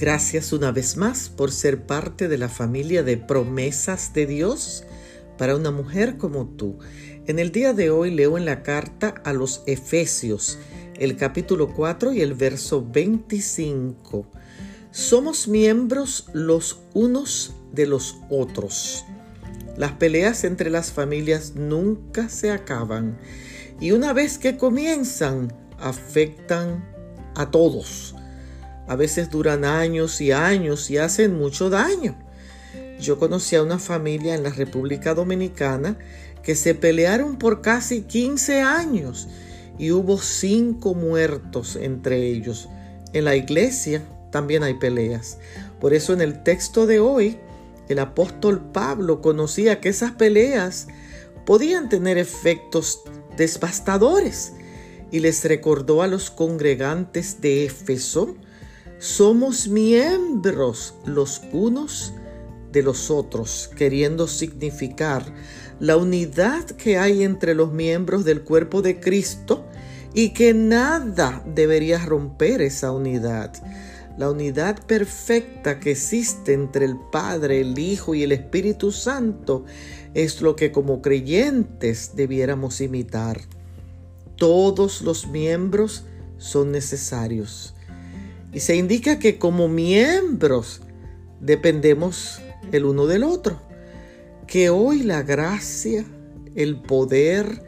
Gracias una vez más por ser parte de la familia de promesas de Dios para una mujer como tú. En el día de hoy leo en la carta a los Efesios, el capítulo 4 y el verso 25. Somos miembros los unos de los otros. Las peleas entre las familias nunca se acaban y una vez que comienzan afectan a todos a veces duran años y años y hacen mucho daño. Yo conocí a una familia en la República Dominicana que se pelearon por casi 15 años y hubo cinco muertos entre ellos. En la iglesia también hay peleas. Por eso en el texto de hoy, el apóstol Pablo conocía que esas peleas podían tener efectos devastadores y les recordó a los congregantes de Éfeso somos miembros los unos de los otros, queriendo significar la unidad que hay entre los miembros del cuerpo de Cristo y que nada debería romper esa unidad. La unidad perfecta que existe entre el Padre, el Hijo y el Espíritu Santo es lo que como creyentes debiéramos imitar. Todos los miembros son necesarios. Y se indica que como miembros dependemos el uno del otro. Que hoy la gracia, el poder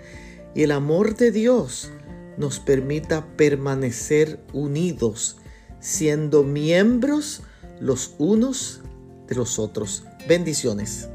y el amor de Dios nos permita permanecer unidos, siendo miembros los unos de los otros. Bendiciones.